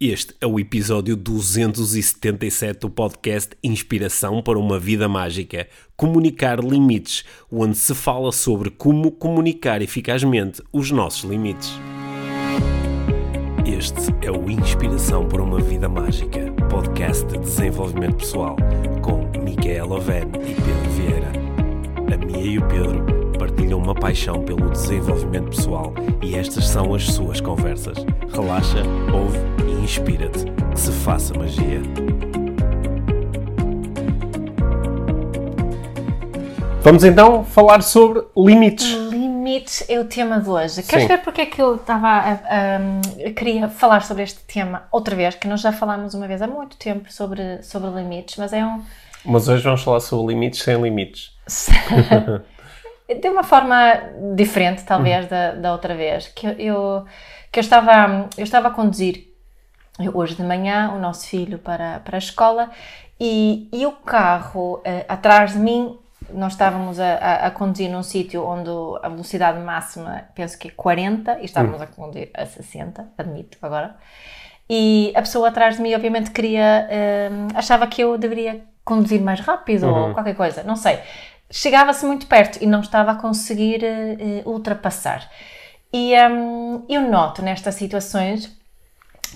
Este é o episódio 277 do podcast Inspiração para uma Vida Mágica Comunicar Limites, onde se fala sobre como comunicar eficazmente os nossos limites. Este é o Inspiração para uma Vida Mágica, podcast de desenvolvimento pessoal, com Micaela Oven e Pedro Vieira. A Mia e o Pedro partilham uma paixão pelo desenvolvimento pessoal e estas são as suas conversas. Relaxa, ouve e inspira-te. Que se faça magia. Vamos então falar sobre limites. Limites é o tema de hoje. Queres ver porque é que eu estava a, a- a- queria falar sobre este tema outra vez? Que nós já falámos uma vez há muito tempo sobre, sobre limites, mas é um. Mas hoje vamos falar sobre limites sem limites. de uma forma diferente, talvez, da, da outra vez. Que eu- que eu, estava, eu estava a conduzir hoje de manhã o nosso filho para, para a escola e, e o carro eh, atrás de mim, nós estávamos a, a, a conduzir num sítio onde a velocidade máxima, penso que é 40, e estávamos a conduzir a 60, admito agora. E a pessoa atrás de mim, obviamente, queria, eh, achava que eu deveria conduzir mais rápido ou qualquer coisa, não sei. Chegava-se muito perto e não estava a conseguir eh, ultrapassar. E hum, eu noto nestas situações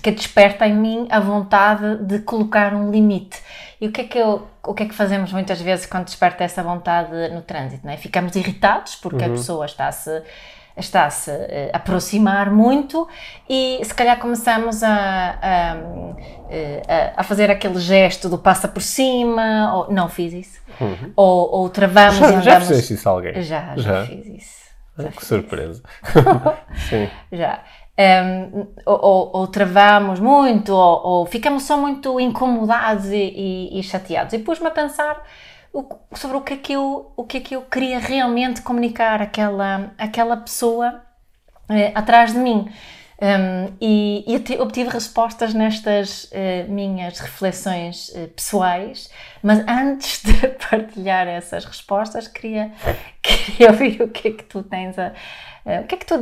que desperta em mim a vontade de colocar um limite. E o que é que, eu, o que, é que fazemos muitas vezes quando desperta essa vontade no trânsito? Não é? Ficamos irritados porque a pessoa está-se está-se eh, a aproximar muito e se calhar começamos a, a, eh, a- a fazer aquele gesto do passa por cima, ou não fiz isso, ou, ou travamos e Já, andamos... já fizeste isso a alguém? Já, já, fiz isso. Já Que fiz surpresa. Sim. já. Um, ou, ou- ou travamos muito, ou, ou ficamos só muito incomodados e, e- e chateados. E pus-me a pensar sobre o que, é que eu, o que é que eu queria realmente comunicar àquela, àquela pessoa eh, atrás de mim. Um, e e obtive respostas nestas eh, minhas reflexões eh, pessoais, mas antes de partilhar essas respostas, queria, queria ouvir o que é que tu tens a. eh, o, que é que tu,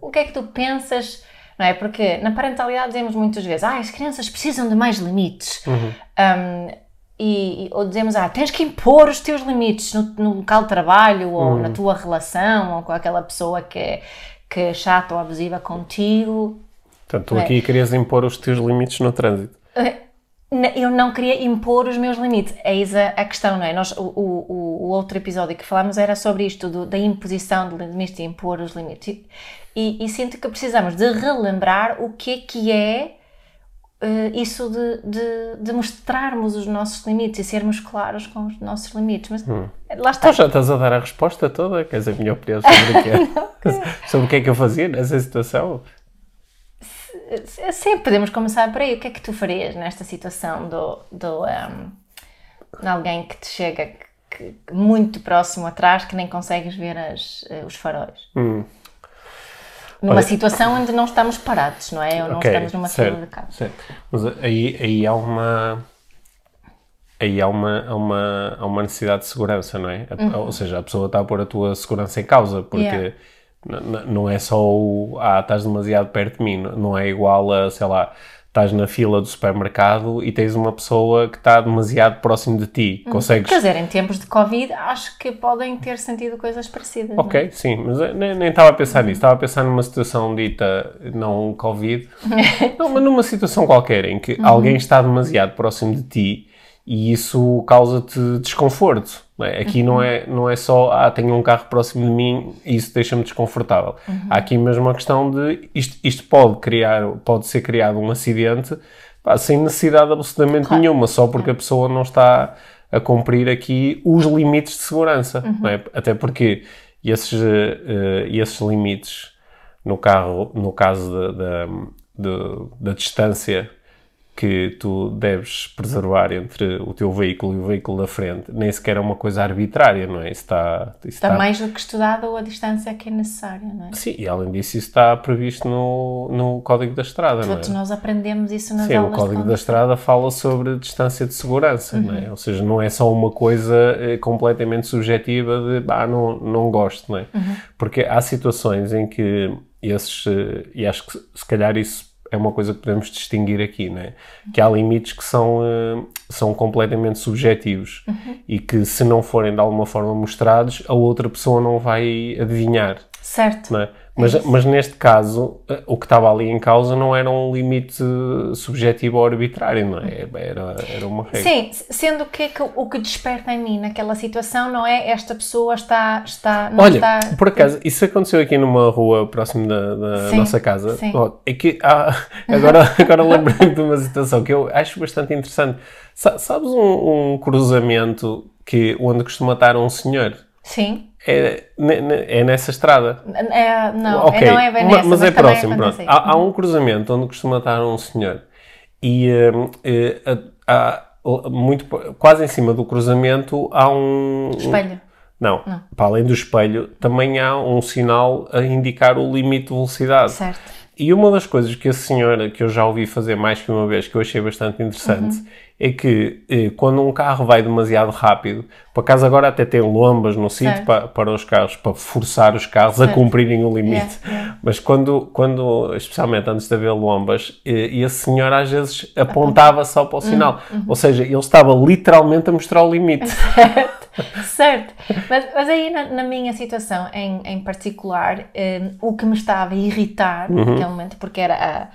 o que é que tu pensas, não é? Porque na parentalidade dizemos muitas vezes, ah, as crianças precisam de mais limites. Um, e, ou dizemos, ah, tens que impor os teus limites no, no local de trabalho ou na tua relação ou com aquela pessoa que é, que é chata ou abusiva contigo. Portanto, tu É. aqui querias impor os teus limites no trânsito. N- Eu não queria impor os meus limites. Eis a, a questão, não é? Nós, o, o, o- outro episódio que falámos era sobre isto, do- da imposição de limites e impor os limites. E- e sinto que precisamos de relembrar o que é que é eh, isso de, de, de mostrarmos os nossos limites e sermos claros com os nossos limites. Mas lá está. Então já estás a dar a resposta toda? Queres a minha opinião sobre o que é? sobre o que é que eu fazia nessa situação? Sim, podemos começar por aí. O que é que tu farias nesta situação do, do, um, de alguém que te chega que- muito próximo atrás que nem consegues ver as, eh, os faróis? Numa Olha- situação onde não estamos parados, não é? Ou não Ok, estamos numa certo, de carro. certo. Mas aí, aí há uma. Aí há uma, há, uma, há uma necessidade de segurança, não é? A- Ou seja, a pessoa está a pôr a tua segurança em causa, porque Uhum. Yeah. não é só o. Ah, estás demasiado perto de mim, não é igual a, sei lá, estás na fila do supermercado e tens uma pessoa que está demasiado próximo de ti. Consegues. Quer dizer, em tempos de Covid, acho que podem ter sentido coisas parecidas. não é? Ok, sim, mas eu nem, nem estava a pensar nisso, estava a pensar numa situação dita não Covid, não, mas numa situação qualquer em que alguém está demasiado próximo de ti e isso causa-te desconforto. não é? Aqui não, é, não é só, ah, tenho um carro próximo de mim e isso deixa-me desconfortável. Há aqui mesmo a questão de isto, isto pode criar, pode ser criado um acidente pá, sem necessidade absolutamente Claro. nenhuma, só porque a pessoa não está a cumprir aqui os limites de segurança. não é? Até porque esses, eh, esses limites, no, carro, no caso da, da distância que tu deves preservar entre o teu veículo e o veículo da frente, nem sequer é uma coisa arbitrária, não é? Isso está, isso Está mais do que estudado a distância que é necessária, não é? Sim, e além disso, isso está previsto no, no Código da Estrada, não é? nós aprendemos isso nas Sim, o aulas de Código da. Estrada fala sobre distância de segurança, não Uhum. é? Ou seja, não é só uma coisa eh, completamente subjetiva de, ah, não, não gosto, não é? Uhum. Porque há situações em que esses, eh, e acho que se calhar isso é uma coisa que podemos distinguir aqui, né? Que há limites que são, uh, são completamente subjetivos Uhum. e que se não forem de alguma forma mostrados, a outra pessoa não vai adivinhar, Certo. é? Mas, mas neste caso, uh, o que estava ali em causa não era um limite subjetivo ou arbitrário, não é? Era, era uma regra. Sim, sendo que, que o que desperta em mim naquela situação não é esta pessoa está, está, não Olha, está... por acaso, isso aconteceu aqui numa rua próximo da, da Sim, nossa casa. sim. Ó, É que há- agora, agora lembrei-me de uma situação que eu acho bastante interessante. Sa- sabes um, um cruzamento que, onde costuma estar um senhor? Sim. É, é nessa estrada. É, não, é, não é bem nessa, mas, é também próximo. Pronto. Há, há um cruzamento onde costuma estar um senhor e hum, eh, há- há muito, quase em cima do cruzamento há um, Espelho. não, para além do espelho, também há um sinal a indicar o limite de velocidade. Certo. E uma das coisas que a senhora, que eu já ouvi fazer mais que uma vez, que eu achei bastante interessante, Uhum. É que eh, quando um carro vai demasiado rápido, por acaso agora até tem lombas no sítio Certo. para, para os carros, para forçar os carros a Certo. cumprirem o limite. Yeah, yeah. Mas quando, quando, especialmente antes de haver lombas, eh, e a senhora às vezes apontava só para o sinal. Uhum. Ou seja, ele estava literalmente a mostrar o limite. Certo, mas, mas aí na, na minha situação em, em particular, eh, o que me estava a irritar Uhum. naquele momento, porque era a-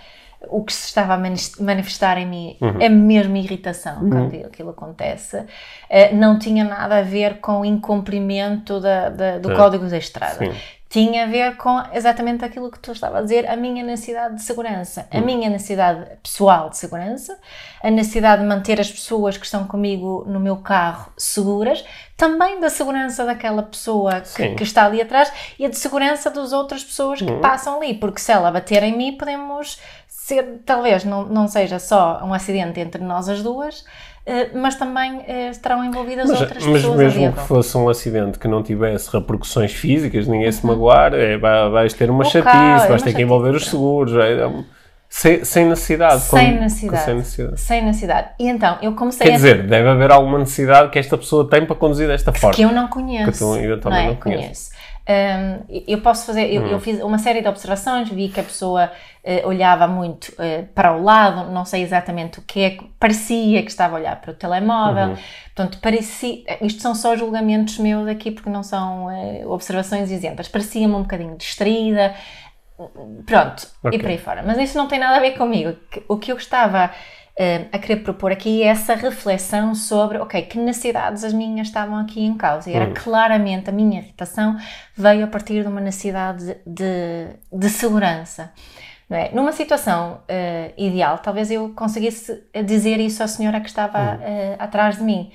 o que se estava a manifestar em mim, Uhum. é mesmo irritação quando aquilo acontece, eh, não tinha nada a ver com o incumprimento da, da- do Sim. código da estrada. Sim. Tinha a ver com exatamente aquilo que tu estava a dizer, a minha necessidade de segurança, a minha necessidade pessoal de segurança, a necessidade de manter as pessoas que estão comigo no meu carro seguras, também da segurança daquela pessoa que, que está ali atrás e a de segurança das outras pessoas que passam ali, porque se ela bater em mim, podemos ser, talvez não, não seja só um acidente entre nós as duas, eh, mas também eh, estarão envolvidas Mas, outras mas pessoas ali mesmo que fosse um acidente que não tivesse repercussões físicas, ninguém se magoar, é, vai- vais ter uma O chatice, é vais uma ter que envolver os seguros, é- é sem, sem necessidade. Sem quando- necessidade. Sem necessidade. Sem necessidade. E então, eu comecei Quer a dizer, deve haver alguma necessidade que esta pessoa tem para conduzir desta forma. que eu não conheço. Que tu- eu também é? não conheço. Hum. Hum, eu posso fazer, eu, eu fiz uma série de observações, vi que a pessoa eh, olhava muito eh, para o lado, não sei exatamente o que é, parecia que estava a olhar para o telemóvel, Uhum. portanto, parecia, isto são só julgamentos meus aqui, porque não são eh, observações isentas, parecia-me um bocadinho distraída, pronto, Ok. e por aí fora. Mas isso não tem nada a ver comigo. O que eu estava eh, a querer propor aqui essa reflexão sobre, ok, que necessidades as minhas estavam aqui em causa. E era claramente a minha irritação veio a partir de uma necessidade de, de segurança. Não é? Numa situação eh, ideal, talvez eu conseguisse dizer isso à senhora que estava eh, atrás de mim.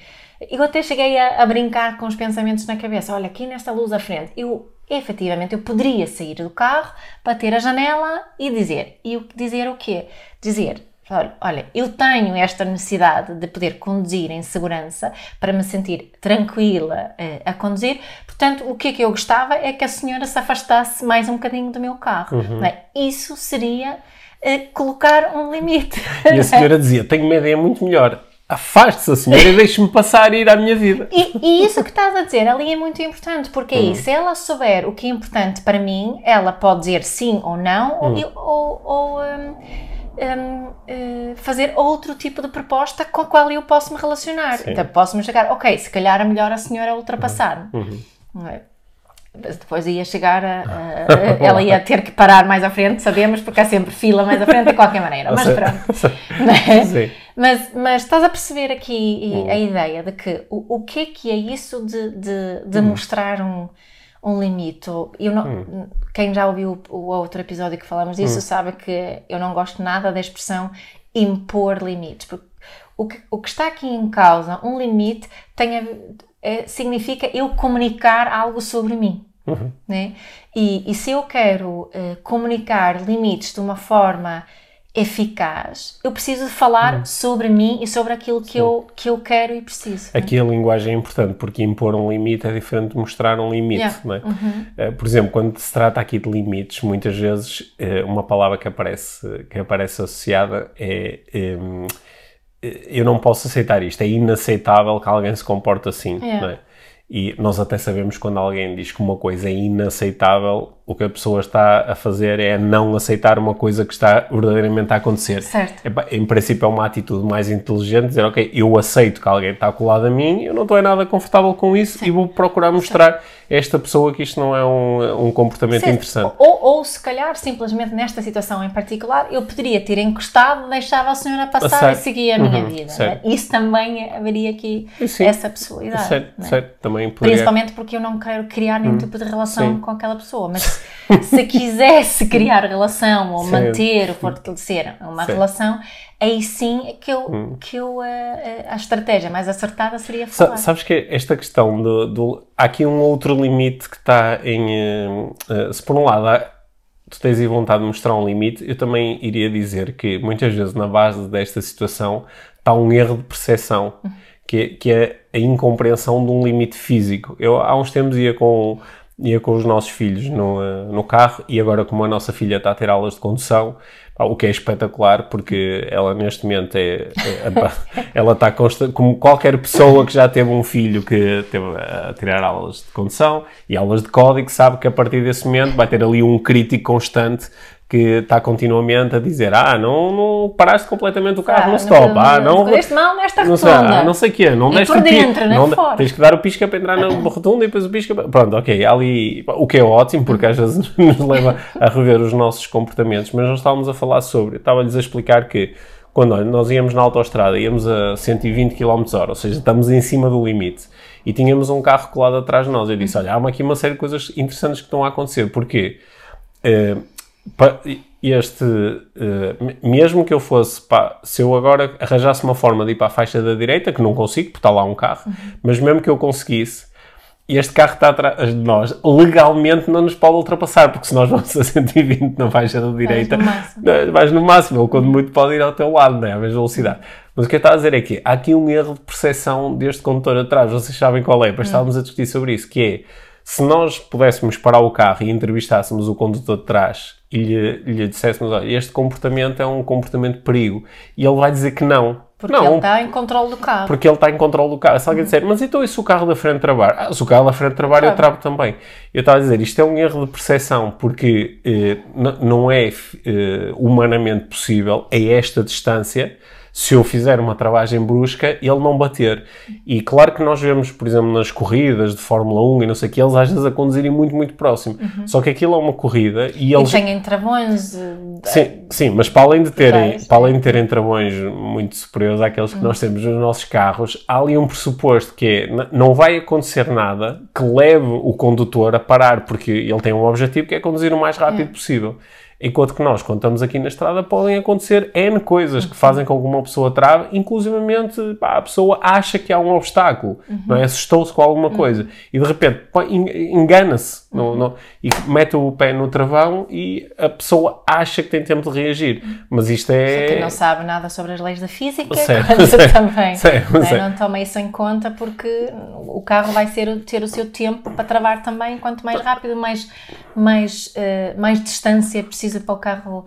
Eu até cheguei a, a brincar com os pensamentos na cabeça. Olha, aqui nesta luz à frente, eu efetivamente eu poderia sair do carro, bater a janela e dizer. E o- dizer o quê? Dizer, olha, olha, eu tenho esta necessidade de poder conduzir em segurança para me sentir tranquila eh, a conduzir. Portanto, o que é que eu gostava é que a senhora se afastasse mais um bocadinho do meu carro. não é? Isso seria eh, colocar um limite. E a senhora dizia: Tenho uma ideia muito melhor. Afaste-se a senhora e deixe-me passar e ir à minha vida. E, e isso que estás a dizer ali é muito importante, porque aí, se ela souber o que é importante para mim, ela pode dizer sim ou não, ou, eu- ou, ou, hum, hum, eh, fazer outro tipo de proposta com a qual eu posso me relacionar. Sim. Então, posso-me chegar, ok, se calhar é melhor a senhora ultrapassar-me. Não é? Mas depois ia chegar a, a- a- Ela ia ter que parar mais à frente, sabemos, porque há sempre fila mais à frente de qualquer maneira. Mas pronto. Né? Sim. Mas, mas estás a perceber aqui e- a ideia de que o, o que é que é isso de, de, de mostrar um, um limite? Eu não, Quem já ouviu o, o outro episódio que falamos disso sabe que eu não gosto nada da expressão impor limites, porque o que, o que está aqui em causa, um limite, tem a é- significa eu comunicar algo sobre mim. Né? E, e se eu quero eh, comunicar limites de uma forma eficaz, eu preciso de falar sobre mim e sobre aquilo que eu, que eu quero e preciso. Aqui a linguagem é importante, porque impor um limite é diferente de mostrar um limite. Yeah. Não é? Eh, Por exemplo, quando se trata aqui de limites, muitas vezes eh, uma palavra que aparece, que aparece associada é em, eh, eu não posso aceitar isto, é inaceitável que alguém se comporte assim. Yeah. não é? E nós até sabemos quando alguém diz que uma coisa é inaceitável, o que a pessoa está a fazer é não aceitar uma coisa que está verdadeiramente a acontecer. Certo. Epá, em princípio é uma atitude mais inteligente, dizer, ok, eu aceito que alguém está colado a mim, eu não estou nada confortável com isso Sim. e vou procurar mostrar Sim. a esta pessoa que isto não é um, um comportamento Sim. interessante. Ou, ou, se calhar, simplesmente nesta situação em particular, eu poderia ter encostado, deixava a senhora passar e seguia a minha uhum, vida. Certo. Isso também haveria aqui essa possibilidade. Certo, é? certo. Também poderia... Principalmente porque eu não quero criar nenhum hum. tipo de relação com aquela pessoa, mas se quisesse criar relação ou manter ou fortalecer uma relação, aí sim é que eu, hum. que eu a, eh, a, estratégia mais acertada seria falar. Sabes que esta questão do, do há aqui um outro limite que está em uh, se por um lado há, tu tens aí vontade de mostrar um limite, eu também iria dizer que muitas vezes na base desta situação está um erro de percepção, uhum. que, é, que é a incompreensão de um limite físico. Eu há uns tempos ia com ia com os nossos filhos no, eh, no carro e agora como a nossa filha está a ter aulas de condução, o que é espetacular porque ela neste momento é, é ela está como qualquer pessoa que já teve um filho que teve a tirar aulas de condução e aulas de código sabe que a partir desse momento vai ter ali um crítico constante que está continuamente a dizer ah, não, não paraste completamente o carro ah, no stop, não, ah, não... Deste mal nesta não sei, ah, não sei o quê, não e deste por dentro, não, fora. Tens que dar o pisca para entrar na rotunda e depois o pisca para... Pronto, ok, ali... O que é ótimo, porque às vezes nos leva a rever os nossos comportamentos, mas nós estávamos a falar sobre... Estava-lhes a explicar que quando nós íamos na autostrada, íamos a 120 km h ou seja, estamos em cima do limite, e tínhamos um carro colado atrás de nós. Eu disse, olha, há aqui uma série de coisas interessantes que estão a acontecer. Porquê? Uh, este, uh, mesmo que eu fosse, pá, se eu agora arranjasse uma forma de ir para a faixa da direita, que não consigo, porque está lá um carro, uhum. mas mesmo que eu conseguisse, este carro está atrás de nós, legalmente não nos pode ultrapassar, porque se nós vamos a 120 na faixa da direita, vais no máximo, ele quando muito pode ir ao teu lado, né, a mesma velocidade. Mas o que eu estava a dizer é que há aqui um erro de percepção deste condutor atrás, vocês sabem qual é, mas hum. estávamos a discutir sobre isso, que é, se nós pudéssemos parar o carro e entrevistássemos o condutor de trás e lhe, lhe disséssemos, olha, este comportamento é um comportamento de perigo, e ele vai dizer que não. Porque não, ele está em controle do carro. Porque ele está em controle do carro. Se alguém disser, mas então e se o carro da frente travar? Ah, se o carro da frente travar, claro. eu travo também. Eu estava a dizer, isto é um erro de percepção, porque eh, não é eh, humanamente possível, a esta distância, se eu fizer uma travagem brusca, ele não bater. E claro que nós vemos, por exemplo, nas corridas de Fórmula 1 e não sei o que, eles às vezes a conduzirem muito, muito próximo. Uhum. Só que aquilo é uma corrida e eles... E têm travões... Sim, sim, mas para além de terem, para além de terem travões muito superiores àqueles que uhum. nós temos nos nossos carros, há ali um pressuposto que é, não vai acontecer nada que leve o condutor a parar, porque ele tem um objetivo que é conduzir o mais rápido uhum. possível. Enquanto que nós, quando estamos aqui na estrada, podem acontecer N coisas que fazem com que uma pessoa trave, inclusivamente pá, a pessoa acha que há um obstáculo, uhum. não é? Assustou-se com alguma uhum. coisa e de repente engana-se uhum. e mete o pé no travão e a pessoa acha que tem tempo de reagir. Mas isto é. Só que não sabe nada sobre as leis da física, certo, certo, também. Certo, não, é? não toma isso em conta porque o carro vai ser, ter o seu tempo para travar também. Quanto mais rápido, mais, mais, uh, mais distância precisa precisa para o carro.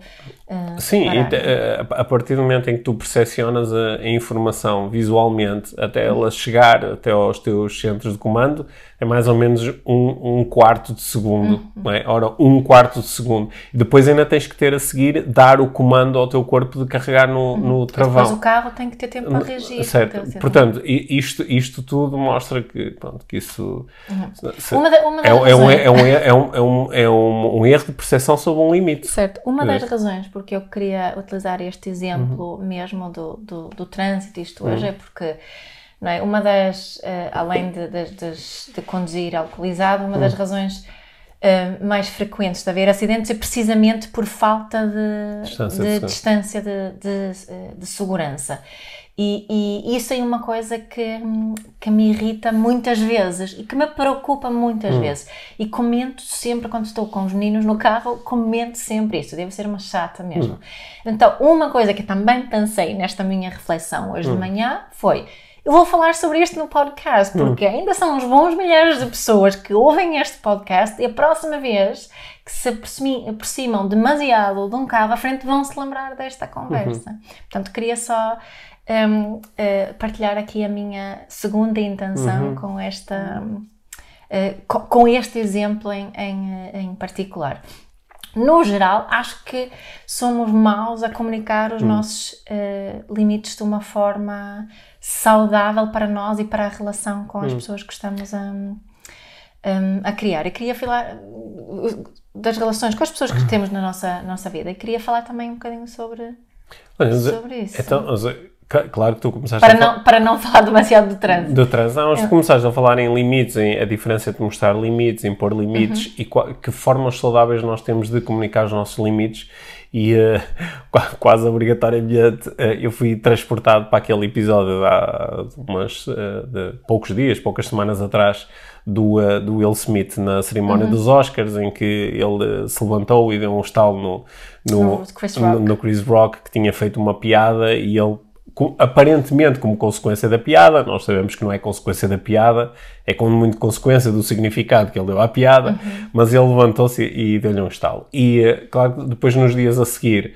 Uh, Sim, eh, a partir do momento em que tu percepcionas a, a, informação visualmente até ela chegar até aos teus centros de comando, é mais ou menos um, um quarto de segundo. Uhum. Não é? Ora, um quarto de segundo. Depois ainda tens que ter a seguir dar o comando ao teu corpo de carregar no, uhum. no travão. Depois o carro tem que ter tempo para reagir. Certo. Portanto, isto, isto tudo mostra que, pronto, que isso. Uhum. Se, uma, da, uma é, é, um, é, um, é, um, é, um, é um, um erro de percepção sobre um limite. Certo. Uma das razões porque eu queria utilizar este exemplo uhum. mesmo do, do, do trânsito, isto hoje, uhum. é porque não é? uma das, uh, além de, de, de, de, conduzir alcoolizado, uma das uhum. razões uh, mais frequentes de haver acidentes é precisamente por falta de distância de, distância de, de segurança. E, e, isso é uma coisa que, que me irrita muitas vezes e que me preocupa muitas hum. vezes. E comento sempre, quando estou com os meninos no carro, comento sempre isso. Deve ser uma chata mesmo. Hum. Então, uma coisa que também pensei nesta minha reflexão hoje hum. de manhã foi eu vou falar sobre isto no podcast, hum. porque hum. ainda são uns bons milhares de pessoas que ouvem este podcast e a próxima vez que se aproximam demasiado de um carro à frente vão se lembrar desta conversa. Uhum. Portanto, queria só um, uh, partilhar aqui a minha segunda intenção uhum. com esta. Um, uh, com, com, este exemplo em, em, em, particular. No geral, acho que somos maus a comunicar os hum. nossos uh, limites de uma forma saudável para nós e para a relação com as hum. pessoas que estamos a, um, a criar. Eu queria falar das relações com as pessoas que temos na nossa, nossa vida e queria falar também um bocadinho sobre, sobre isso. Então, Claro que tu começaste para, não, para não falar demasiado do trânsito. Do trânsito. Não, mas tu começaste a falar em limites, em a diferença entre mostrar limites, impor limites uhum. e qual, que formas saudáveis nós temos de comunicar os nossos limites. E uh, quase obrigatoriamente uh, eu fui transportado para aquele episódio há umas, uh, de poucos dias, poucas semanas atrás, do, do Will Smith na cerimónia uhum. dos Oscars, em que ele se levantou e deu um estalo no, no, no, Chris no, no Chris Rock, que tinha feito uma piada e ele aparentemente como consequência da piada, nós sabemos que não é consequência da piada, é como muito consequência do significado que ele deu à piada, uhum. mas ele levantou-se e deu-lhe um estalo. E, eh, claro, depois nos dias a seguir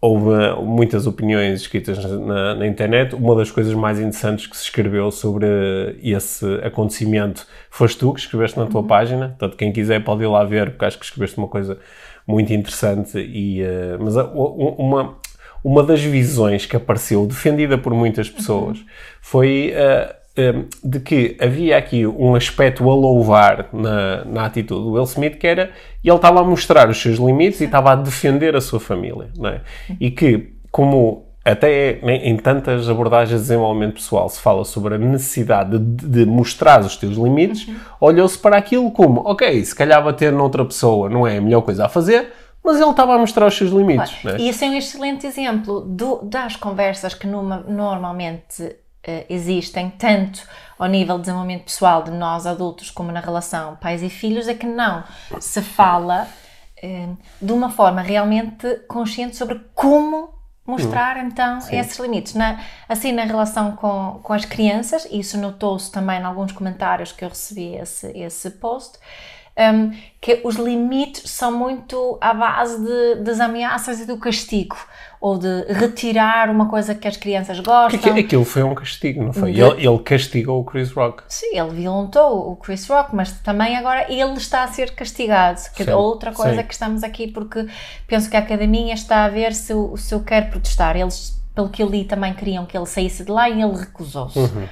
houve eh, muitas opiniões escritas na, na, internet. Uma das coisas mais interessantes que se escreveu sobre esse acontecimento foste tu que escreveste na tua uhum. página. Portanto, quem quiser pode ir lá ver, porque acho que escreveste uma coisa muito interessante. E, uh, mas uma, uma das visões que apareceu, defendida por muitas pessoas, uhum. foi uh, uh, de que havia aqui um aspecto a louvar na, na atitude do Will Smith, que era ele estava a mostrar os seus limites e estava a defender a sua família, não é? E que, como até em tantas abordagens de desenvolvimento pessoal se fala sobre a necessidade de, de mostrar os teus limites, uhum. olhou-se para aquilo como, ok, se calhar bater noutra pessoa não é a melhor coisa a fazer, mas ele estava a mostrar os seus limites. Né? E esse é um excelente exemplo do, das conversas que numa, normalmente uh, existem, tanto ao nível de desenvolvimento pessoal de nós adultos como na relação pais e filhos, é que não se fala uh, de uma forma realmente consciente sobre como mostrar hum, então sim. esses limites. Na, assim, na relação com, com as crianças, isso notou-se também em alguns comentários que eu recebi esse, esse post, um, que os limites são muito à base de, das ameaças e do castigo, ou de retirar uma coisa que as crianças gostam. Porque aquilo foi um castigo, não foi? De... Ele, ele, castigou o Chris Rock. Sim, ele violentou o Chris Rock, mas também agora ele está a ser castigado, que é outra coisa sim. que estamos aqui, porque penso que a academia está a ver se, se eu quero protestar. Eles, pelo que eu li, também queriam que ele saísse de lá e ele recusou-se. Uhum.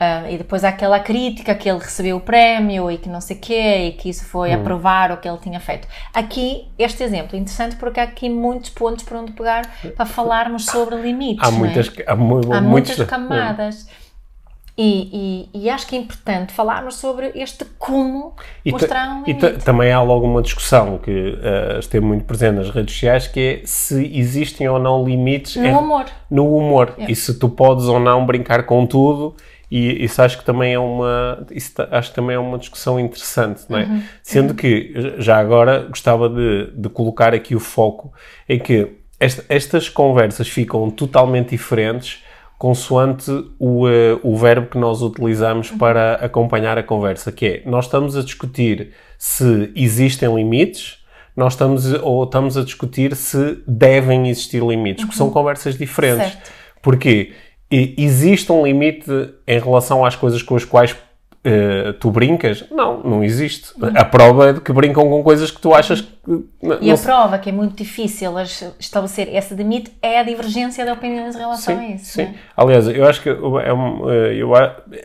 Uh, e depois há aquela crítica que ele recebeu o prémio e que não sei o quê, e que isso foi hum. aprovar o que ele tinha feito. Aqui, este exemplo é interessante porque há aqui muitos pontos para onde pegar para falarmos sobre limites. Há muitas, é? há, mu há muitas camadas. E, e, e, acho que é importante falarmos sobre este como e mostrar um limite. E também há logo uma discussão que uh, esteve muito presente nas redes sociais, que é se existem ou não limites... No é, humor. No humor. É. E se tu podes ou não brincar com tudo e isso acho que também é uma, isso acho que também é uma discussão interessante, não é? Uhum. Sendo uhum. que, já agora, gostava de, de colocar aqui o foco em que esta, estas conversas ficam totalmente diferentes consoante o, uh, o verbo que nós utilizamos uhum. para acompanhar a conversa, que é, nós estamos a discutir se existem limites, nós estamos, ou estamos a discutir se devem existir limites, porque são uhum. conversas diferentes. Certo. Porquê? Existe um limite em relação às coisas com as quais uh, tu brincas? Não, não existe. Uhum. A prova é de que brincam com coisas que tu achas que. E a prova que é muito difícil estabelecer esse limite é a divergência de opiniões em relação sim, a isso. Sim. Né? Aliás, eu acho que é um, eh, eu,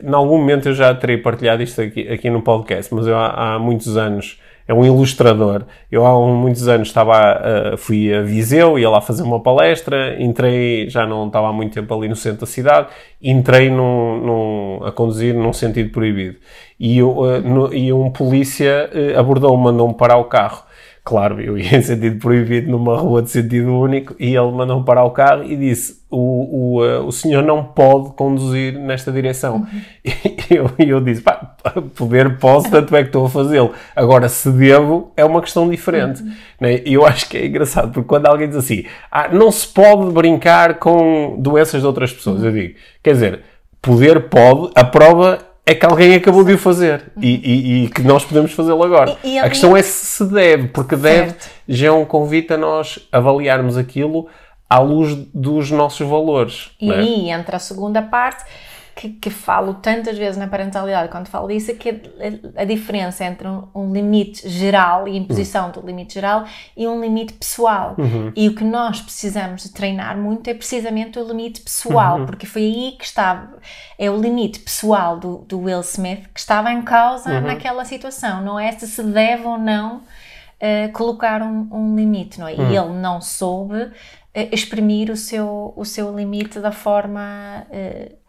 em algum momento eu já terei partilhado isto aqui, aqui no podcast, mas eu há, há muitos anos é um ilustrador. Eu há muitos anos estava a, fui a Viseu, ia lá fazer uma palestra, entrei, já não estava há muito tempo ali no centro da cidade, entrei num, num, a conduzir num sentido proibido. E, eu, uh, no, e um polícia uh, abordou-me, mandou-me parar o carro. Claro, eu ia em sentido proibido numa rua de sentido único e ele mandou-me parar o carro e disse: O, o, uh, o senhor não pode conduzir nesta direção. Uhum. E eu, eu disse: pá, poder posso, tanto é que estou a fazê-lo. Agora, se devo, é uma questão diferente. Uhum. Né? E eu acho que é engraçado, porque quando alguém diz assim: ah, não se pode brincar com doenças de outras pessoas, uhum. eu digo: quer dizer, poder pode, a prova é que alguém acabou de o fazer e, e, e que nós podemos fazê-lo agora. E, a questão é se se deve, porque deve certo. já é um convite a nós avaliarmos aquilo à luz dos nossos valores. E é? aí entra a segunda parte, que, que, falo tantas vezes na parentalidade, quando falo disso, é que a, a diferença entre um, um, limite geral e imposição uhum. do limite geral e um limite pessoal. Uhum. E o que nós precisamos de treinar muito é precisamente o limite pessoal, uhum. porque foi aí que estava, é o limite pessoal do, do Will Smith que estava em causa uhum. naquela situação, não é se se deve ou não uh, colocar um, um, limite, não é? E uhum. ele não soube uh, exprimir o seu, o seu limite da forma uh,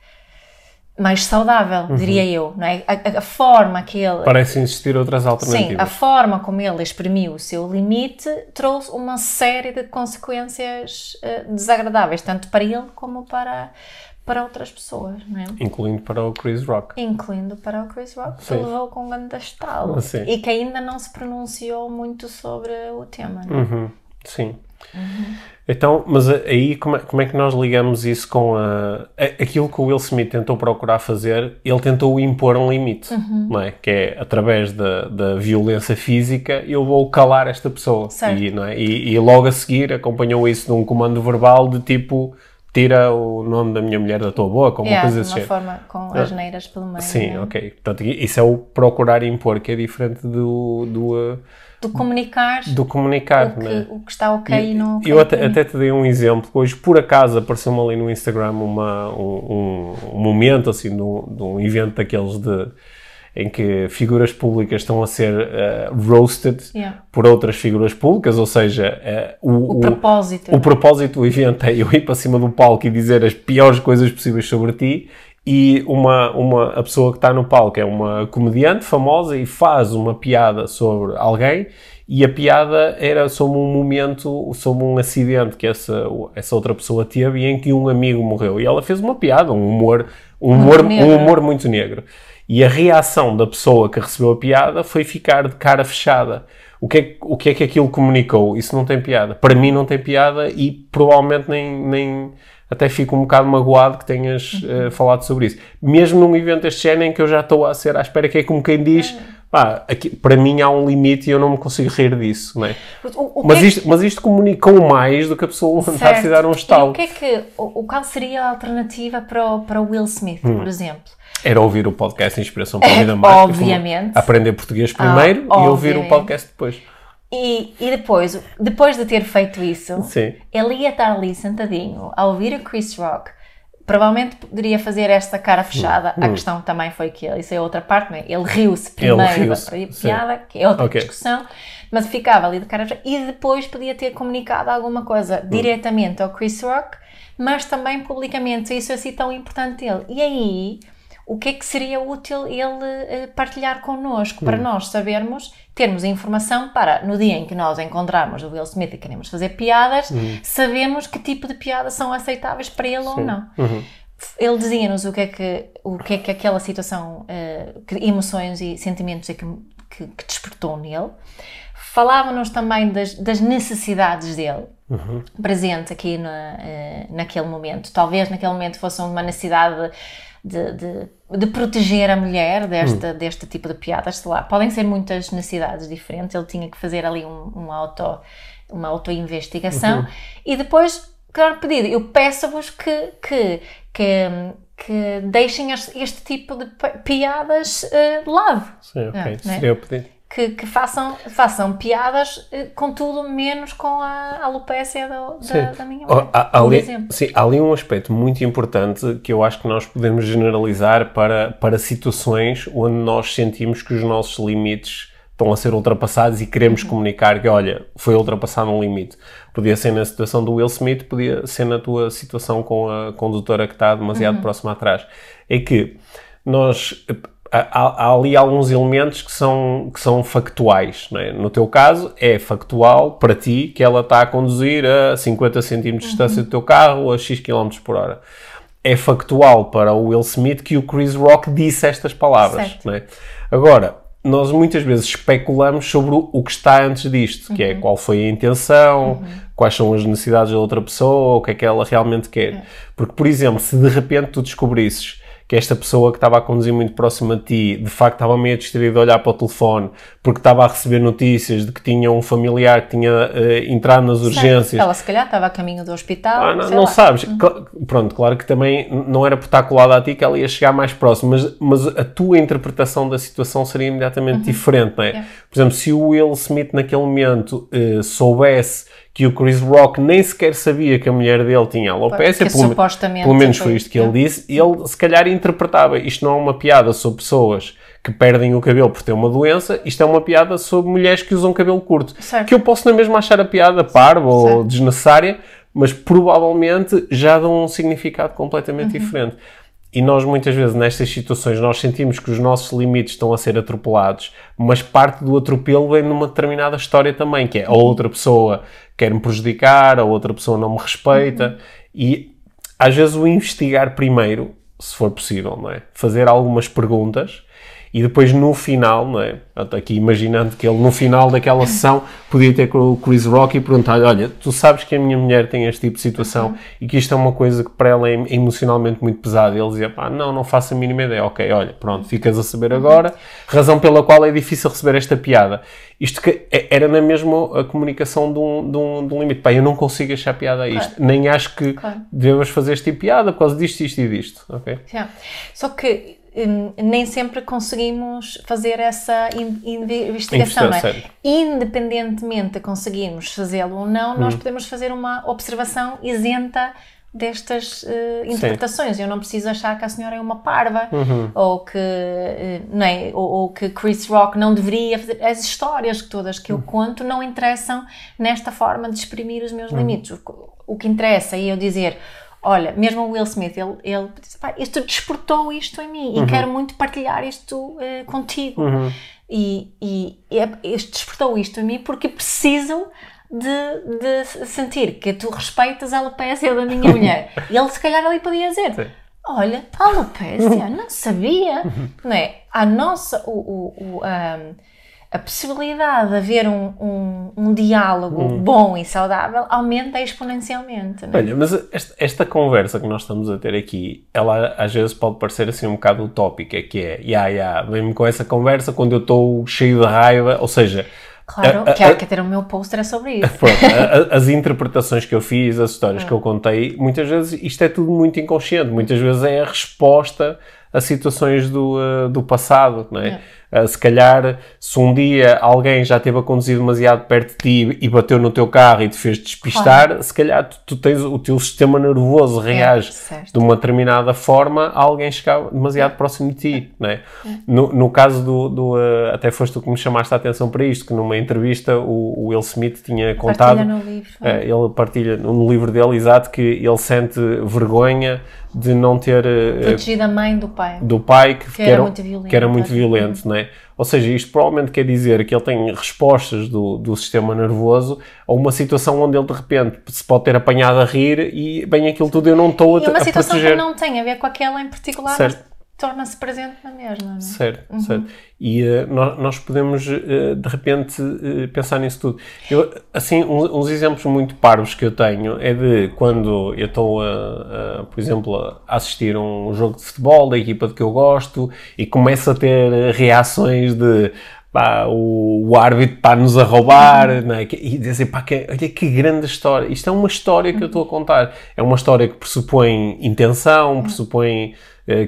mais saudável, uhum. diria eu, não é? A, a, forma que ele... Parece existir outras alternativas. Sim, a forma como ele exprimiu o seu limite trouxe uma série de consequências uh, desagradáveis, tanto para ele como para, para outras pessoas, não é? Incluindo para o Chris Rock. Incluindo para o Chris Rock, que levou com um grande estalo. E que ainda não se pronunciou muito sobre o tema, não é? Uhum. Sim. Uhum. Então, mas aí como é, como é, que nós ligamos isso com a, a, aquilo que o Will Smith tentou procurar fazer? Ele tentou impor um limite, uhum. não é? Que é através da, da violência física eu vou calar esta pessoa. E, não é? e, e logo a seguir acompanhou isso num comando verbal de tipo tira o nome da minha mulher da tua boca, uma yeah, coisa assim. De uma forma com as neiras pelo meio. Sim, né? ok. Portanto, isso é o procurar impor, que é diferente do... do do comunicar, do comunicar o, que, né? o que está ok e, não okay. Eu até, até, te dei um exemplo. Hoje, por acaso, apareceu-me ali no Instagram uma, um, um, momento assim de um, de um evento daqueles de em que figuras públicas estão a ser uh, roasted yeah. por outras figuras públicas, ou seja, uh, o, o, propósito. O, o propósito do evento é eu ir para cima do palco e dizer as piores coisas possíveis sobre ti e uma, uma, a pessoa que está no palco é uma comediante famosa e faz uma piada sobre alguém e a piada era sobre um momento, sobre um acidente que essa, essa outra pessoa teve e em que um amigo morreu. E ela fez uma piada, um humor, um humor, um humor muito negro. E a reação da pessoa que recebeu a piada foi ficar de cara fechada. O que, é, o que é que aquilo comunicou? Isso não tem piada. Para mim não tem piada e provavelmente nem, nem até fico um bocado magoado que tenhas uh, falado sobre isso. Mesmo num evento deste género em que eu já estou a ser à espera, que é como quem diz, pá, aqui, para mim há um limite e eu não me consigo rir disso, não é? O, o mas, é isto, que... mas isto comunicou mais do que a pessoa a dar um estalo. E o que é que, o, qual seria a alternativa para o, para o Will Smith, hum. por exemplo? Era ouvir o podcast Inspiração para a Vida Mais. Obviamente. Aprender português primeiro ah, e ouvir o podcast depois. E, e depois, depois de ter feito isso, Sim. ele ia estar ali sentadinho a ouvir o Chris Rock. Provavelmente poderia fazer esta cara fechada. Hum, a hum. questão também foi que isso é outra parte, não é? Ele riu-se primeiro riu da piada, que é outra okay. discussão, mas ficava ali de cara fechada e depois podia ter comunicado alguma coisa hum. diretamente ao Chris Rock, mas também publicamente. Isso é assim tão importante dele. E aí o que é que seria útil ele uh, partilhar connosco, para hum. nós sabermos, termos a informação para, no dia em que nós encontrarmos o Will Smith e queremos fazer piadas, hum. sabemos que tipo de piadas são aceitáveis para ele Sim. ou não. Uhum. Ele dizia-nos o que é que o que é que aquela situação, uh, que emoções e sentimentos é que, que, que despertou nele. Falava-nos também das, das, necessidades dele, uhum. presente aqui na, uh, naquele momento. Talvez naquele momento fosse uma necessidade de, de, de, proteger a mulher desta, hum. deste tipo de piadas, sei lá, podem ser muitas necessidades diferentes, ele tinha que fazer ali um, um auto, uma autoinvestigação. Uhum. e depois, claro, pedido, eu peço-vos que, que, que, que deixem este, este tipo de piadas uh, de lado. Sim, ok, ah, seria o pedido que, que, façam, façam piadas, eh, contudo, menos com a alopécia do, da, da, minha mãe, há, ali, Sim, há ali um aspecto muito importante que eu acho que nós podemos generalizar para, para situações onde nós sentimos que os nossos limites estão a ser ultrapassados e queremos uhum. comunicar que, olha, foi ultrapassado um limite. Podia ser na situação do Will Smith, podia ser na tua situação com a condutora que está demasiado uhum. próxima atrás. É que nós há, há, ali alguns elementos que são, que são factuais. É? No teu caso, é factual para ti que ela está a conduzir a 50 cm de distância uhum. do teu carro a X km por hora. É factual para o Will Smith que o Chris Rock disse estas palavras. É? Agora, nós muitas vezes especulamos sobre o, que está antes disto, que é uhum. é qual foi a intenção, uhum. quais são as necessidades da outra pessoa, o que é que ela realmente quer. É. Porque, por exemplo, se de repente tu descobrisses que esta pessoa que estava a conduzir muito próximo a ti, de facto estava meio distraído a olhar para o telefone, porque estava a receber notícias de que tinha um familiar que tinha uh, entrado nas urgências. Ela se calhar estava a caminho do hospital. Ah, não, não sabes. Uhum. Pronto, claro que também não era por estar colada a ti que ela ia chegar mais próximo, mas, mas a tua interpretação da situação seria imediatamente uhum. diferente, não é? Yeah. Por exemplo, se o Will Smith naquele momento uh, soubesse que o Chris Rock nem sequer sabia que a mulher dele tinha alopecia, pelo, pelo, menos foi isto que ele disse, ele se calhar interpretava, isto não é uma piada sobre pessoas que perdem o cabelo por ter uma doença, isto é uma piada sobre mulheres que usam cabelo curto. Certo. Que eu posso na mesma achar a piada parva ou desnecessária, mas provavelmente já dão um significado completamente uhum. diferente. E nós muitas vezes nestas situações nós sentimos que os nossos limites estão a ser atropelados, mas parte do atropelo vem numa determinada história também, que é a outra pessoa quer me prejudicar, a outra pessoa não me respeita, uhum. e às vezes o investigar primeiro, se for possível, não é? Fazer algumas perguntas e depois no final, não é? Aqui imaginando que ele no final daquela sessão podia ter com o Chris Rock e perguntar olha, tu sabes que a minha mulher tem este tipo de situação uhum. e que isto é uma coisa que para ela é emocionalmente muito pesada. E ele dizia, pá, não, não faço a mínima ideia. Ok, olha, pronto, ficas a saber agora. Razão pela qual é difícil receber esta piada. Isto que é, era na mesma a comunicação de um, de um, de um limite. Pá, eu não consigo achar piada a isto. Claro. Nem acho que claro. devemos fazer este tipo de piada por causa disto, isto e disto. Ok? Yeah. Só que nem sempre conseguimos fazer essa investigação, não é? Independentemente de conseguirmos fazê-lo ou não, hum. nós podemos fazer uma observação isenta destas uh, interpretações. Sim. Eu não preciso achar que a senhora é uma parva uhum. ou que uh, não é, ou, ou, que Chris Rock não deveria fazer. As histórias todas que eu uhum. conto não interessam nesta forma de exprimir os meus uhum. limites. O, o que interessa é eu dizer olha, mesmo o Will Smith, ele, ele disse, pá, isto despertou isto em mim uhum. e quero muito partilhar isto uh, contigo. Uhum. E, e, e é, isto despertou isto em mim porque preciso de, de sentir que tu respeitas a alopecia da minha mulher. e ele se calhar ali podia dizer... Sim. Olha, alopecia, não sabia, não é? A nossa, o, o, o um, a possibilidade de haver um, um, um diálogo hum. bom e saudável aumenta exponencialmente. É? Olha, mas esta, esta, conversa que nós estamos a ter aqui, ela às vezes pode parecer assim um bocado utópica, que é, ya, ya, vem-me com essa conversa quando eu estou cheio de raiva, ou seja... Claro, a, a, que há que ter o meu pôster é sobre isso. Pronto, a, as interpretações que eu fiz, as histórias que eu contei, muitas vezes isto é tudo muito inconsciente, muitas vezes é a resposta a situações do, uh, do passado, não é? é. Uh, se calhar, se um dia alguém já esteve a conduzir demasiado perto de ti e bateu no teu carro e te fez despistar, claro. se calhar tu, tu, tens o teu sistema nervoso é, reage é, de uma determinada forma a alguém chegar demasiado é. próximo de ti, é? é. No, no caso do, do uh, até foste tu que me chamaste a atenção para isto, que numa entrevista o, o Will Smith tinha contado, partilha no livro, ele partilha no livro dele, exato, que ele sente vergonha de não ter protegido a mãe do pai do pai que, que, era, era, muito violento, que era muito violento não é? Ou seja, isto provavelmente quer dizer que ele tem respostas do, do sistema nervoso a uma situação onde ele de repente se pode ter apanhado a rir e bem aquilo tudo eu não estou a, e uma a situação proteger. que não tem a ver com aquela em particular, certo torna-se presente na mesma. É? Certo, uhum. certo. E uh, nós, nós, podemos, uh, de repente, uh, pensar nisso tudo. Eu, assim, uns, uns, exemplos muito parvos que eu tenho é de quando eu estou, por exemplo, a assistir a um jogo de futebol da equipa de que eu gosto e começo a ter reações de pá, o, o árbitro está-nos a roubar, uhum. é? e dizer, pá, que, olha que grande história. Isto é uma história que eu estou a contar. É uma história que pressupõe intenção, pressupõe eh,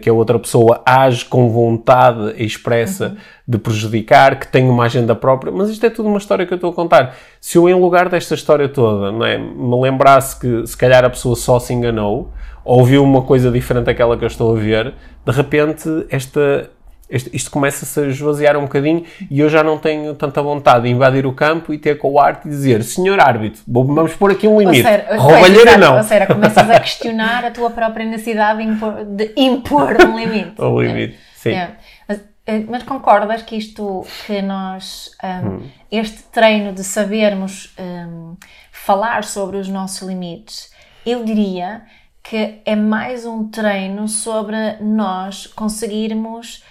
que a outra pessoa age com vontade expressa uhum. de prejudicar, que tem uma agenda própria, mas isto é tudo uma história que eu estou a contar. Se eu, em lugar desta história toda, não é, me lembrasse que se calhar a pessoa só se enganou, ou viu uma coisa diferente daquela que eu estou a ver, de repente esta isto, isto começa-se a esvaziar um bocadinho e eu já não tenho tanta vontade de invadir o campo e ter com o arte e dizer senhor árbitro, vamos pôr aqui um limite. Roubalheira não. Ou seja, começas a questionar a tua própria necessidade de impor, de impor um limite. um limite, é. sim. É. Mas, eh, mas, concordas que isto, que nós, um, hum. este treino de sabermos um, falar sobre os nossos limites, eu diria que é mais um treino sobre nós conseguirmos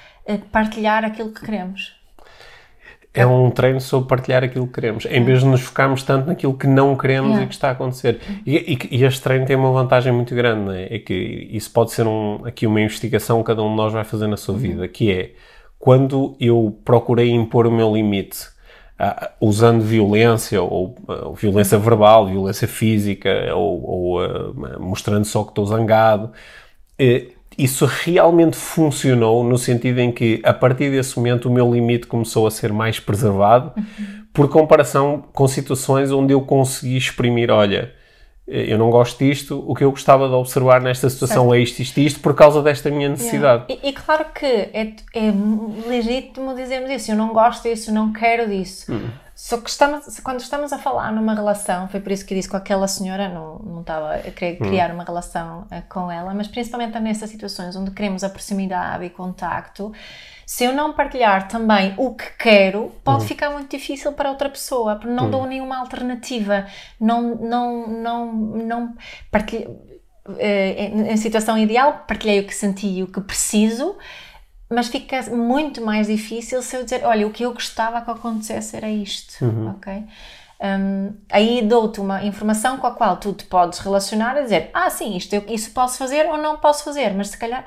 partilhar aquilo que queremos. é um treino sobre partilhar aquilo que queremos, em vez de nos focarmos tanto naquilo que não queremos Yeah. e que está a acontecer. E, e- e este treino tem uma vantagem muito grande, não é? É que isso pode ser um, aqui uma investigação que cada um de nós vai fazer na sua vida, que é quando eu procurei impor o meu limite ah, usando violência, ou ah, violência verbal, violência física, ou, ou, ah, mostrando só que estou zangado, eh, isso realmente funcionou no sentido em que, a partir desse momento, o meu limite começou a ser mais preservado, por comparação com situações onde eu consegui exprimir: olha, eh, eu não gosto disto, o que eu gostava de observar nesta situação é isto, isto, isto, por causa desta minha necessidade. E, e claro que é, é legítimo dizermos isso. Eu não gosto disso, não quero disso. Hum. Só que estamos, quando estamos a falar numa relação, foi por isso que eu disse com aquela senhora, não, não estava a querer Hum. criar uma relação eh, com ela, mas principalmente nessas situações onde queremos a proximidade e contacto, se eu não partilhar também o que quero, pode Hum. ficar muito difícil para outra pessoa, porque não dou nenhuma alternativa, não, não, não, não partilho, eh, em, em situação ideal, partilhei o que senti e o que preciso, mas fica muito mais difícil se eu dizer, olha, o que eu gostava que acontecesse era isto, ok? Um, aí dou-te uma informação com a qual tu te podes relacionar e dizer, ah, sim, isto eu, isso posso fazer ou não posso fazer, mas se calhar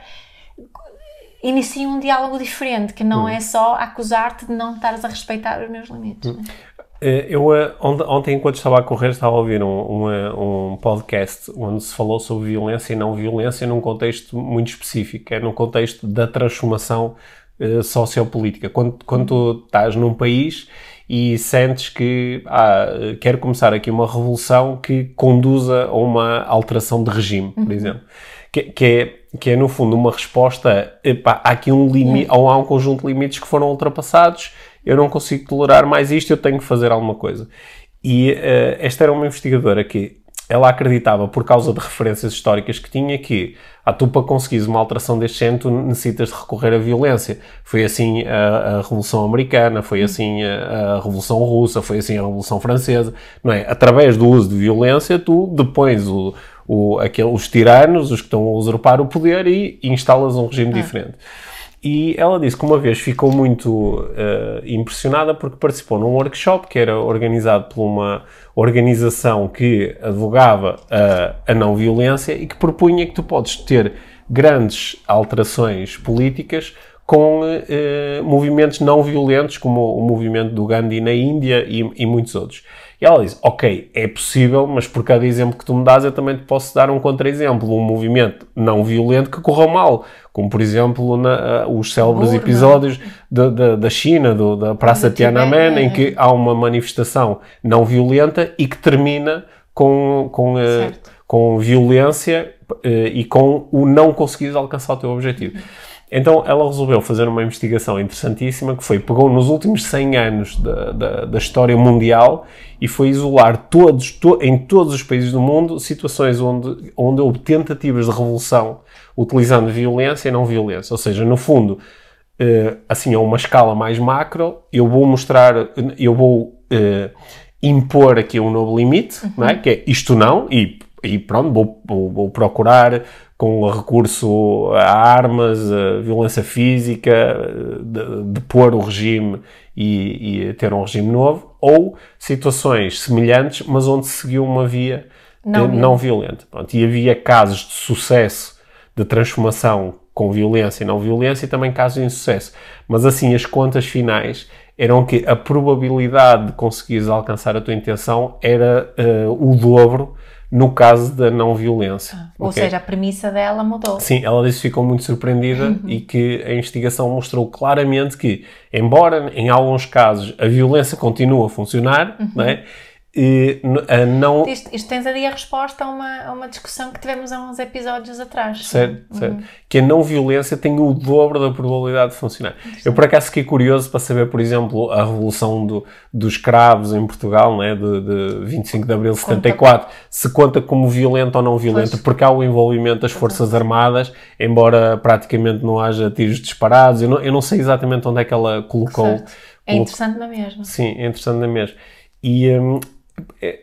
inicia um diálogo diferente, que não é só acusar-te de não estares a respeitar os meus limites. né? Eh, Eu, eh, ont- ontem, enquanto estava a correr, estava a ouvir um, uma- um podcast onde se falou sobre violência e não violência num contexto muito específico, é num contexto da transformação eh, sociopolítica. Quando, quando tu estás num país e sentes que ah, quer começar aqui uma revolução que conduza a uma alteração de regime, por exemplo. Que, que é, que é, no fundo, uma resposta. Epá, há aqui um limite, ou há um conjunto de limites que foram ultrapassados, eu não consigo tolerar mais isto, eu tenho que fazer alguma coisa. E eh, esta era uma investigadora que ela acreditava, por causa de referências históricas que tinha, que ah, tu para conseguires uma alteração deste tu necessitas de recorrer à violência. Foi assim a, a Revolução Americana, foi assim a, a Revolução Russa, foi assim a Revolução Francesa, não é? Através do uso de violência, tu depões o, o, aquele, os tiranos, os que estão a usurpar o poder e instalas um regime diferente. E ela disse que uma vez ficou muito eh, impressionada porque participou num workshop que era organizado por uma organização que advogava a, a não violência e que propunha que tu podes ter grandes alterações políticas com eh, movimentos não violentos, como o movimento do Gandhi na Índia e, e muitos outros. E ela diz, ok, é possível, mas por cada exemplo que tu me dás, eu também te posso dar um contra-exemplo, um movimento não violento que correu mal, como por exemplo na, uh, os célebres Burma. episódios da, da, da China, do- da Praça Do Tiananmen, em é. que há uma manifestação não violenta e que termina com, com, uh, com violência uh, e com o não conseguires alcançar o teu objetivo. Então ela resolveu fazer uma investigação interessantíssima que foi, pegou nos últimos 100 anos da, da, da história mundial e foi isolar todos, to- em todos os países do mundo situações onde, onde houve tentativas de revolução utilizando violência e não violência. Ou seja, no fundo, eh, assim a uma escala mais macro, eu vou mostrar, eu vou eh, impor aqui um novo limite, não é? que é isto não, e, e pronto, vou, vou, vou procurar com recurso a armas, a violência física, eh, de, de o regime e, e ter um regime novo, ou situações semelhantes, mas onde se seguiu uma via Não eh, não violenta. Pronto, e havia casos de sucesso de transformação com violência e não violência e também casos de insucesso. Mas assim, as contas finais eram que a probabilidade de conseguires alcançar a tua intenção era eh, o dobro no caso da não violência. Ou ok? seja, a premissa dela mudou. Sim, ela disse que ficou muito surpreendida Uhum. e que a investigação mostrou claramente que, embora em alguns casos a violência continue a funcionar, Uhum. não é? E, a não, Isto, isto tens ali a resposta a uma, a uma discussão que tivemos há uns episódios atrás. Certo, certo. Que a não violência tem o dobro da probabilidade de funcionar. Eu, por acaso, fiquei curioso para saber, por exemplo, a revolução do, dos escravos em Portugal, né, de, de 25 de abril de 74, se conta como violenta ou não violenta, Pois. porque há o envolvimento das Forças Armadas, embora praticamente não haja tiros disparados. Eu não, eu não sei exatamente onde é que ela colocou. Certo. É colocou- interessante na mesma. Sim, é interessante na mesma. E hum,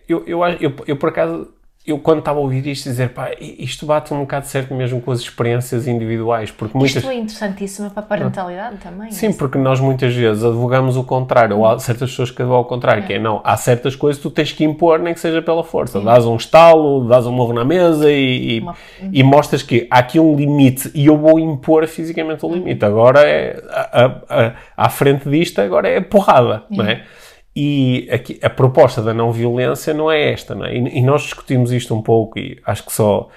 eu, eu, acho- eu, eu, por acaso, eu quando estava a ouvir isto dizer, pá, isto bate um bocado certo mesmo com as experiências individuais, porque muitas... Isto é interessantíssimo para a parentalidade ah. também. Sim, porque nós muitas vezes advogamos o contrário, ou há certas pessoas que advogam o contrário, é. que é, não, há certas coisas que tu tens que impor, nem que seja pela força. Sim. Dás um estalo, dás um morro na mesa e, e, Uma... e, mostras que há aqui um limite e eu vou impor fisicamente o limite. Agora é, a, a, a, à frente disto, agora é porrada, não é? E aqui, a proposta da não violência não é esta, não é? E, e, nós discutimos isto um pouco e acho que só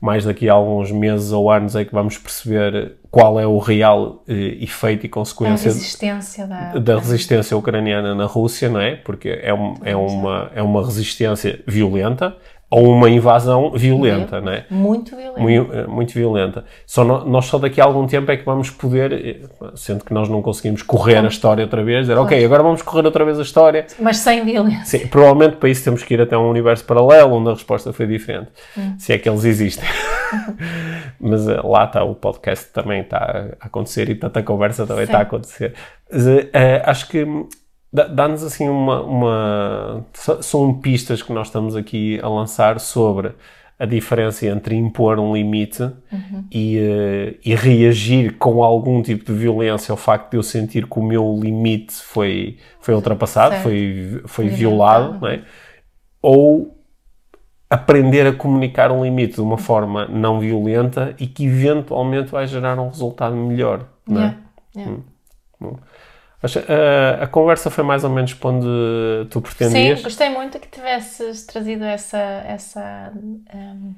mais daqui a alguns meses ou anos é que vamos perceber qual é o real eh, efeito e consequência resistência da... da... resistência ucraniana na Rússia, não é? Porque é, um, é, uma, é uma resistência violenta, ou uma invasão violenta, não é? Muito violenta. Muito, eh, muito, violenta. Só no, nós só daqui a algum tempo é que vamos poder, eh, sendo que nós não conseguimos correr a história outra vez, dizer, ok, agora vamos correr outra vez a história. Mas sem violência. Sim, provavelmente para isso temos que ir até um universo paralelo, onde a resposta foi diferente. Hum. Se é que eles existem. Mas uh, lá está, o podcast também está a acontecer e tanta conversa também Sim. está a acontecer. Mas, uh, acho que dá-nos assim uma, uma, São pistas que nós estamos aqui a lançar sobre a diferença entre impor um limite uhum. e, uh, e reagir com algum tipo de violência ao facto de eu sentir que o meu limite foi, foi ultrapassado, certo. foi, foi violado, é? ou aprender a comunicar um limite de uma forma não violenta e que eventualmente vai gerar um resultado melhor. Não é? Yeah. Yeah. Hum. Mas, uh, a conversa foi mais ou menos para onde tu pretendias? Sim, gostei muito que tivesses trazido essa, essa, um, ehm,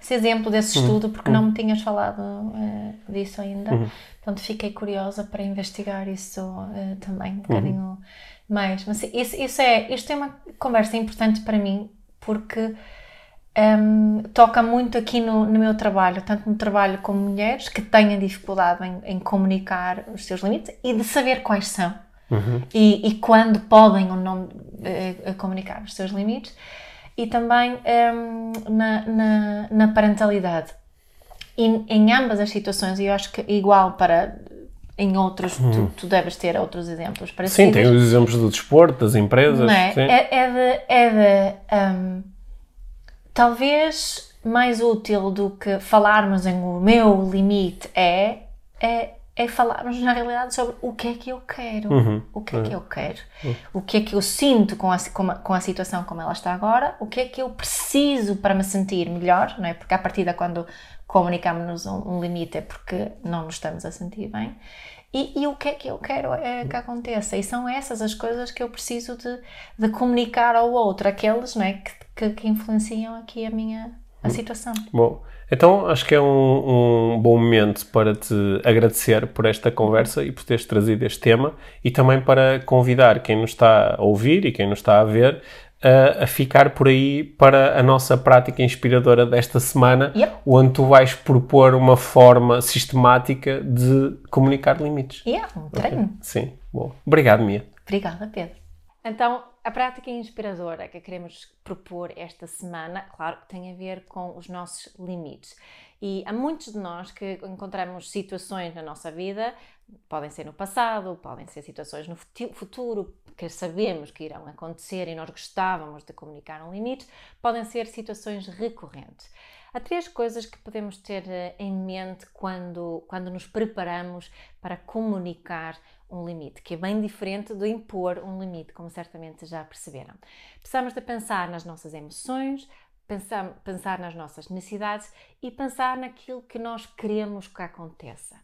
esse exemplo desse uhum. estudo, porque uhum. não me tinhas falado uh, disso ainda. Uhum. Portanto, fiquei curiosa para investigar isso uh, também um uhum. bocadinho mais. Mas isso, isso é, isto é uma conversa importante para mim, porque um, toca muito aqui no, no, meu trabalho, tanto no trabalho com mulheres que têm dificuldade em, em comunicar os seus limites e de saber quais são uhum. e, e, quando podem ou não uh, comunicar os seus limites, e também um, na, na, na, parentalidade. E em ambas as situações, e eu acho que igual para em outros, tu, uhum. tu, deves ter outros exemplos parecidos. Sim, tem os exemplos do desporto, das empresas. É? é? É, de, é de um, talvez mais útil do que falarmos em o meu limite é, é, é falarmos na realidade sobre o que é que eu quero, uhum. o que é que eu quero, uhum. o que é que eu sinto com a, com, a, com a situação como ela está agora, o que é que eu preciso para me sentir melhor, não é? Porque a partir de quando comunicamos um, um limite é porque não nos estamos a sentir bem. E, e, o que é que eu quero é que aconteça? E são essas as coisas que eu preciso de, de comunicar ao outro, aqueles não é, que, que, influenciam aqui a minha a hum. situação. Bom, então acho que é um, um, bom momento para te agradecer por esta conversa e por teres trazido este tema e também para convidar quem nos está a ouvir e quem nos está a ver a, a ficar por aí para a nossa prática inspiradora desta semana, yep. onde tu vais propor uma forma sistemática de comunicar limites. Yeah, um treino. Okay. Sim, bom. Obrigado, Mia. Obrigada, Pedro. Então, a prática inspiradora que queremos propor esta semana, claro, tem a ver com os nossos limites. E há muitos de nós que encontramos situações na nossa vida, podem ser no passado, podem ser situações no futuro, que sabemos que irão acontecer e nós gostávamos de comunicar um limite, podem ser situações recorrentes. Há três coisas que podemos ter eh, em mente quando, quando nos preparamos para comunicar um limite, que é bem diferente do impor um limite, como certamente já perceberam. Precisamos de pensar nas nossas emoções, pensar, pensar nas nossas necessidades e pensar naquilo que nós queremos que aconteça.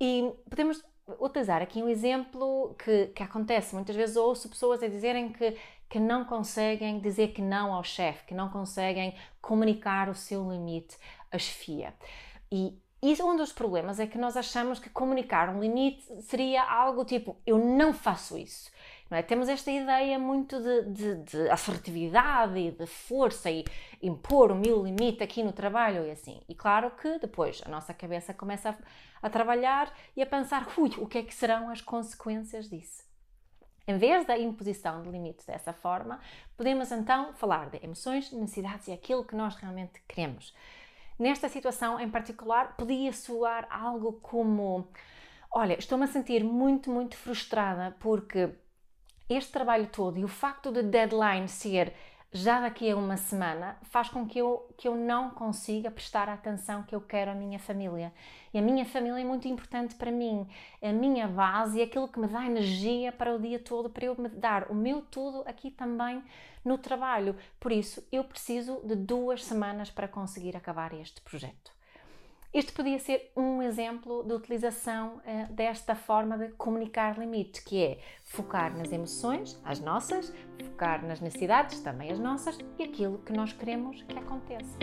E podemos utilizar aqui um exemplo que, que acontece. Muitas vezes ouço pessoas a dizerem que, que não conseguem dizer que não ao chefe, que não conseguem comunicar o seu limite à chefia. E isso, um dos problemas é que nós achamos que comunicar um limite seria algo tipo eu não faço isso. É? Temos esta ideia muito de, de, de, assertividade e de força e impor o meu limite aqui no trabalho e assim. E claro que depois a nossa cabeça começa a, a trabalhar e a pensar, ui, o que é que serão as consequências disso? Em vez da imposição de limites dessa forma, podemos então falar de emoções, necessidades e aquilo que nós realmente queremos. Nesta situação em particular, podia soar algo como: Olha, estou-me a sentir muito, muito frustrada porque este trabalho todo e o facto de deadline ser já daqui a uma semana faz com que eu, que eu não consiga prestar a atenção que eu quero à minha família. E a minha família é muito importante para mim. A minha base é aquilo que me dá energia para o dia todo, para eu me dar o meu tudo aqui também no trabalho. Por isso, eu preciso de duas semanas para conseguir acabar este projeto. Este podia ser um exemplo de utilização uh, desta forma de comunicar limites, que é focar nas emoções, as nossas, focar nas necessidades, também as nossas, e aquilo que nós queremos que aconteça.